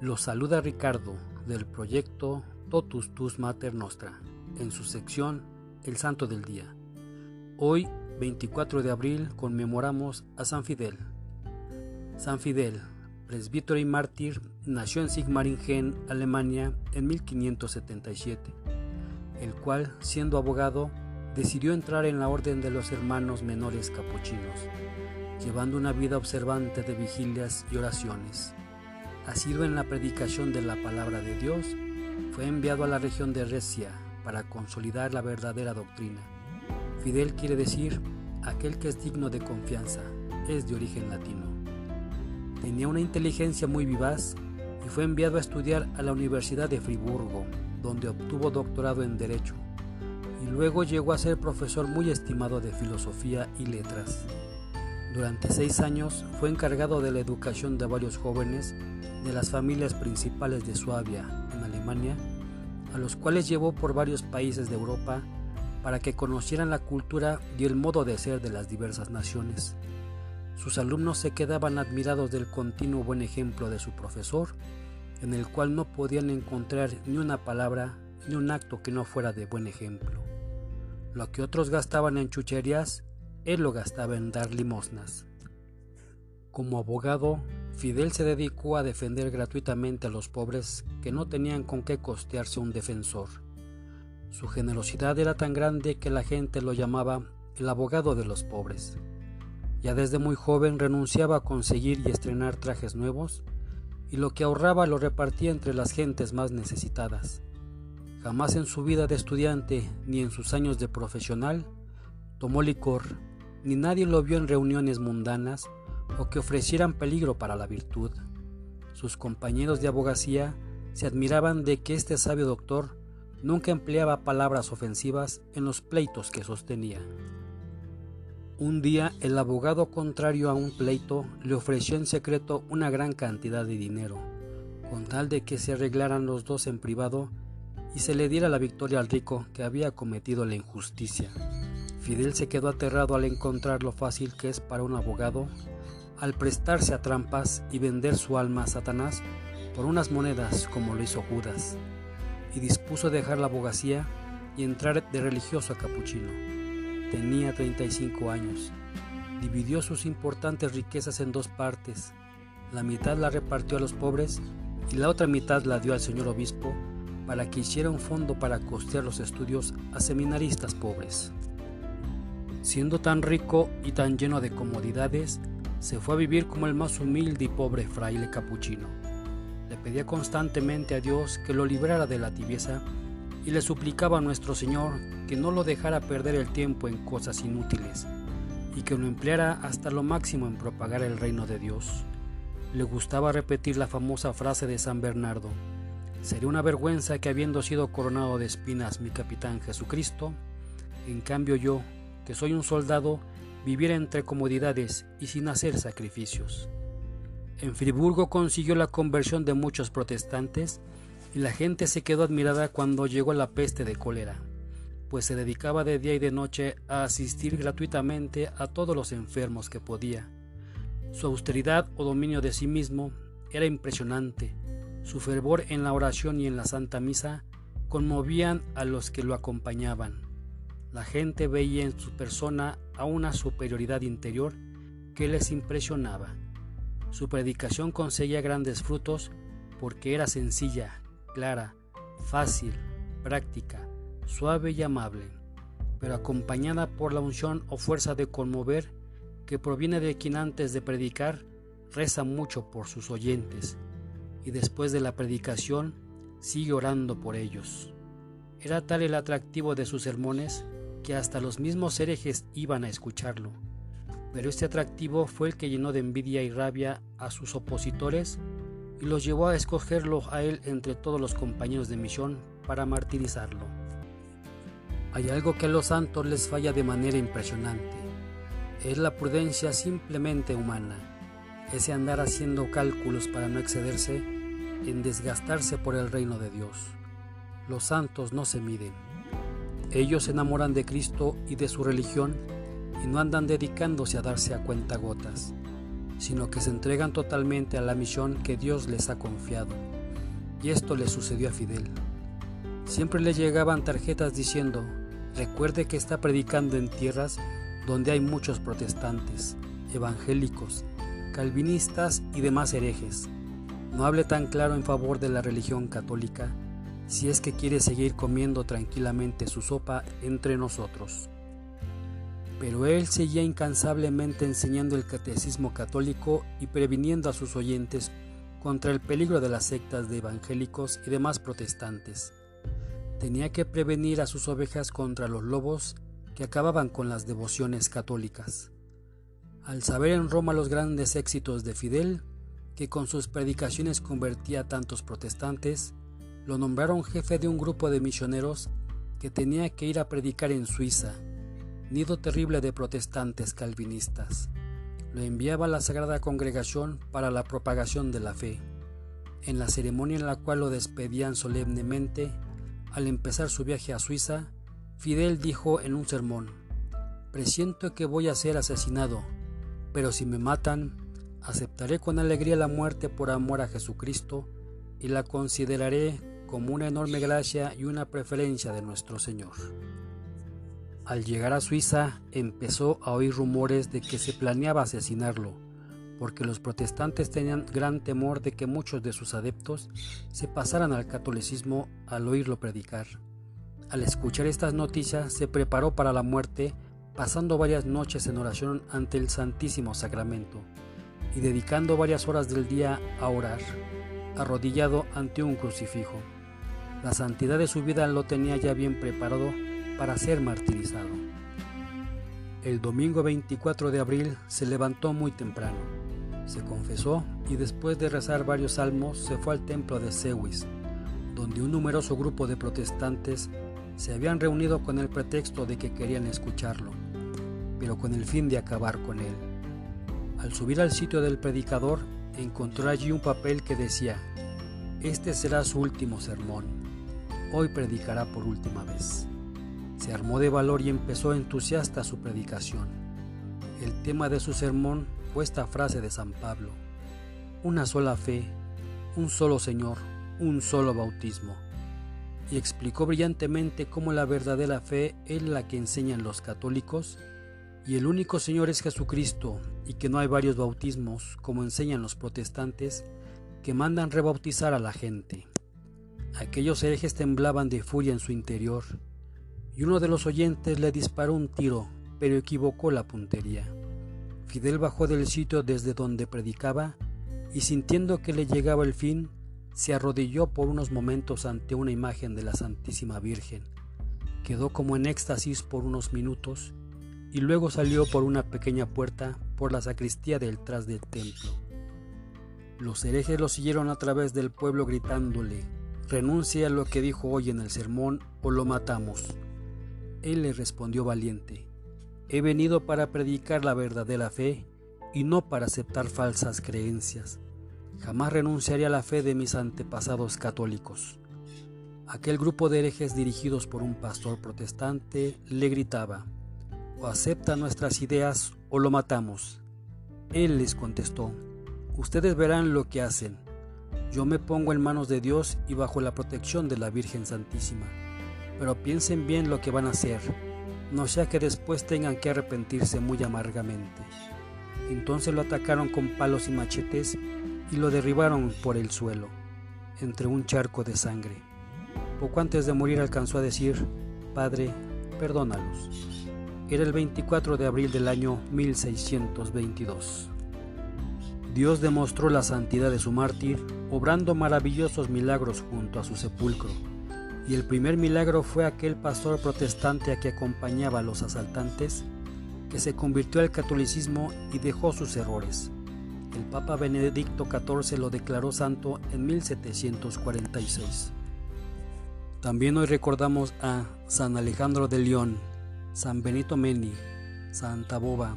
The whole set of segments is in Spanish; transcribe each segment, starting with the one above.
Los saluda Ricardo del proyecto Totus Tus Mater Nostra en su sección El Santo del Día. Hoy, 24 de abril, conmemoramos a San Fidel. San Fidel, presbítero y mártir, nació en Sigmaringen, Alemania, en 1577, el cual, siendo abogado, decidió entrar en la orden de los hermanos menores capuchinos, llevando una vida observante de vigilias y oraciones sido en la predicación de la palabra de Dios, fue enviado a la región de Recia para consolidar la verdadera doctrina. Fidel quiere decir aquel que es digno de confianza, es de origen latino. Tenía una inteligencia muy vivaz y fue enviado a estudiar a la Universidad de Friburgo, donde obtuvo doctorado en Derecho, y luego llegó a ser profesor muy estimado de Filosofía y Letras. Durante seis años fue encargado de la educación de varios jóvenes de las familias principales de Suabia, en Alemania, a los cuales llevó por varios países de Europa para que conocieran la cultura y el modo de ser de las diversas naciones. Sus alumnos se quedaban admirados del continuo buen ejemplo de su profesor, en el cual no podían encontrar ni una palabra ni un acto que no fuera de buen ejemplo. Lo que otros gastaban en chucherías, él lo gastaba en dar limosnas. Como abogado, Fidel se dedicó a defender gratuitamente a los pobres que no tenían con qué costearse un defensor. Su generosidad era tan grande que la gente lo llamaba el abogado de los pobres. Ya desde muy joven renunciaba a conseguir y estrenar trajes nuevos, y lo que ahorraba lo repartía entre las gentes más necesitadas. Jamás en su vida de estudiante ni en sus años de profesional tomó licor, ni nadie lo vio en reuniones mundanas o que ofrecieran peligro para la virtud. Sus compañeros de abogacía se admiraban de que este sabio doctor nunca empleaba palabras ofensivas en los pleitos que sostenía. Un día el abogado contrario a un pleito le ofreció en secreto una gran cantidad de dinero, con tal de que se arreglaran los dos en privado y se le diera la victoria al rico que había cometido la injusticia. Fidel se quedó aterrado al encontrar lo fácil que es para un abogado al prestarse a trampas y vender su alma a Satanás por unas monedas como lo hizo Judas, y dispuso dejar la abogacía y entrar de religioso a capuchino. Tenía 35 años. Dividió sus importantes riquezas en dos partes. La mitad la repartió a los pobres y la otra mitad la dio al señor obispo para que hiciera un fondo para costear los estudios a seminaristas pobres. Siendo tan rico y tan lleno de comodidades, se fue a vivir como el más humilde y pobre fraile capuchino. Le pedía constantemente a Dios que lo librara de la tibieza y le suplicaba a nuestro Señor que no lo dejara perder el tiempo en cosas inútiles y que lo empleara hasta lo máximo en propagar el reino de Dios. Le gustaba repetir la famosa frase de San Bernardo, Sería una vergüenza que habiendo sido coronado de espinas mi capitán Jesucristo, en cambio yo, que soy un soldado, vivir entre comodidades y sin hacer sacrificios. En Friburgo consiguió la conversión de muchos protestantes y la gente se quedó admirada cuando llegó la peste de cólera, pues se dedicaba de día y de noche a asistir gratuitamente a todos los enfermos que podía. Su austeridad o dominio de sí mismo era impresionante. Su fervor en la oración y en la Santa Misa conmovían a los que lo acompañaban. La gente veía en su persona a una superioridad interior que les impresionaba. Su predicación conseguía grandes frutos porque era sencilla, clara, fácil, práctica, suave y amable, pero acompañada por la unción o fuerza de conmover que proviene de quien antes de predicar reza mucho por sus oyentes y después de la predicación sigue orando por ellos. Era tal el atractivo de sus sermones que hasta los mismos herejes iban a escucharlo. Pero este atractivo fue el que llenó de envidia y rabia a sus opositores y los llevó a escogerlo a él entre todos los compañeros de misión para martirizarlo. Hay algo que a los santos les falla de manera impresionante. Es la prudencia simplemente humana, ese andar haciendo cálculos para no excederse en desgastarse por el reino de Dios. Los santos no se miden ellos se enamoran de Cristo y de su religión y no andan dedicándose a darse a cuenta gotas, sino que se entregan totalmente a la misión que Dios les ha confiado. y esto le sucedió a Fidel. Siempre le llegaban tarjetas diciendo, recuerde que está predicando en tierras donde hay muchos protestantes, evangélicos, calvinistas y demás herejes. No hable tan claro en favor de la religión católica si es que quiere seguir comiendo tranquilamente su sopa entre nosotros. Pero él seguía incansablemente enseñando el catecismo católico y previniendo a sus oyentes contra el peligro de las sectas de evangélicos y demás protestantes. Tenía que prevenir a sus ovejas contra los lobos que acababan con las devociones católicas. Al saber en Roma los grandes éxitos de Fidel, que con sus predicaciones convertía a tantos protestantes, lo nombraron jefe de un grupo de misioneros que tenía que ir a predicar en Suiza, nido terrible de protestantes calvinistas. Lo enviaba a la Sagrada Congregación para la propagación de la fe. En la ceremonia en la cual lo despedían solemnemente, al empezar su viaje a Suiza, Fidel dijo en un sermón, Presiento que voy a ser asesinado, pero si me matan, aceptaré con alegría la muerte por amor a Jesucristo y la consideraré como una enorme gracia y una preferencia de nuestro Señor. Al llegar a Suiza empezó a oír rumores de que se planeaba asesinarlo, porque los protestantes tenían gran temor de que muchos de sus adeptos se pasaran al catolicismo al oírlo predicar. Al escuchar estas noticias se preparó para la muerte, pasando varias noches en oración ante el Santísimo Sacramento y dedicando varias horas del día a orar, arrodillado ante un crucifijo. La santidad de su vida lo tenía ya bien preparado para ser martirizado. El domingo 24 de abril se levantó muy temprano, se confesó y después de rezar varios salmos se fue al templo de Sewis, donde un numeroso grupo de protestantes se habían reunido con el pretexto de que querían escucharlo, pero con el fin de acabar con él. Al subir al sitio del predicador, encontró allí un papel que decía, Este será su último sermón, hoy predicará por última vez. Se armó de valor y empezó entusiasta su predicación. El tema de su sermón fue esta frase de San Pablo, una sola fe, un solo Señor, un solo bautismo. Y explicó brillantemente cómo la verdadera fe es la que enseñan los católicos y el único Señor es Jesucristo, y que no hay varios bautismos, como enseñan los protestantes, que mandan rebautizar a la gente. Aquellos herejes temblaban de furia en su interior, y uno de los oyentes le disparó un tiro, pero equivocó la puntería. Fidel bajó del sitio desde donde predicaba, y sintiendo que le llegaba el fin, se arrodilló por unos momentos ante una imagen de la Santísima Virgen. Quedó como en éxtasis por unos minutos, y luego salió por una pequeña puerta por la sacristía del tras del templo. Los herejes lo siguieron a través del pueblo gritándole, renuncia a lo que dijo hoy en el sermón o lo matamos. Él le respondió valiente, he venido para predicar la verdadera fe y no para aceptar falsas creencias. Jamás renunciaré a la fe de mis antepasados católicos. Aquel grupo de herejes dirigidos por un pastor protestante le gritaba, o acepta nuestras ideas o lo matamos. Él les contestó, ustedes verán lo que hacen. Yo me pongo en manos de Dios y bajo la protección de la Virgen Santísima. Pero piensen bien lo que van a hacer, no sea que después tengan que arrepentirse muy amargamente. Entonces lo atacaron con palos y machetes y lo derribaron por el suelo, entre un charco de sangre. Poco antes de morir alcanzó a decir, Padre, perdónalos era el 24 de abril del año 1622. Dios demostró la santidad de su mártir obrando maravillosos milagros junto a su sepulcro, y el primer milagro fue aquel pastor protestante a que acompañaba a los asaltantes, que se convirtió al catolicismo y dejó sus errores. El Papa Benedicto XIV lo declaró santo en 1746. También hoy recordamos a San Alejandro de León, San Benito Meni, Santa Boba,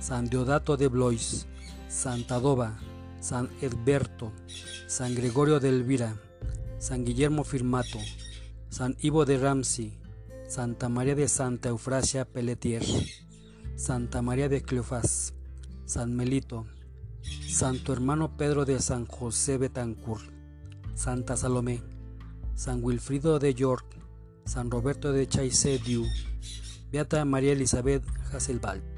San Deodato de Blois, Santa Doba, San Edberto, San Gregorio de Elvira, San Guillermo Firmato, San Ivo de Ramsey, Santa María de Santa Eufrasia Pelletier, Santa María de Cleofás, San Melito, Santo Hermano Pedro de San José Betancourt, Santa Salomé, San Wilfrido de York, San Roberto de Chaise-Dieu, Beata María Elizabeth Hasselbalch.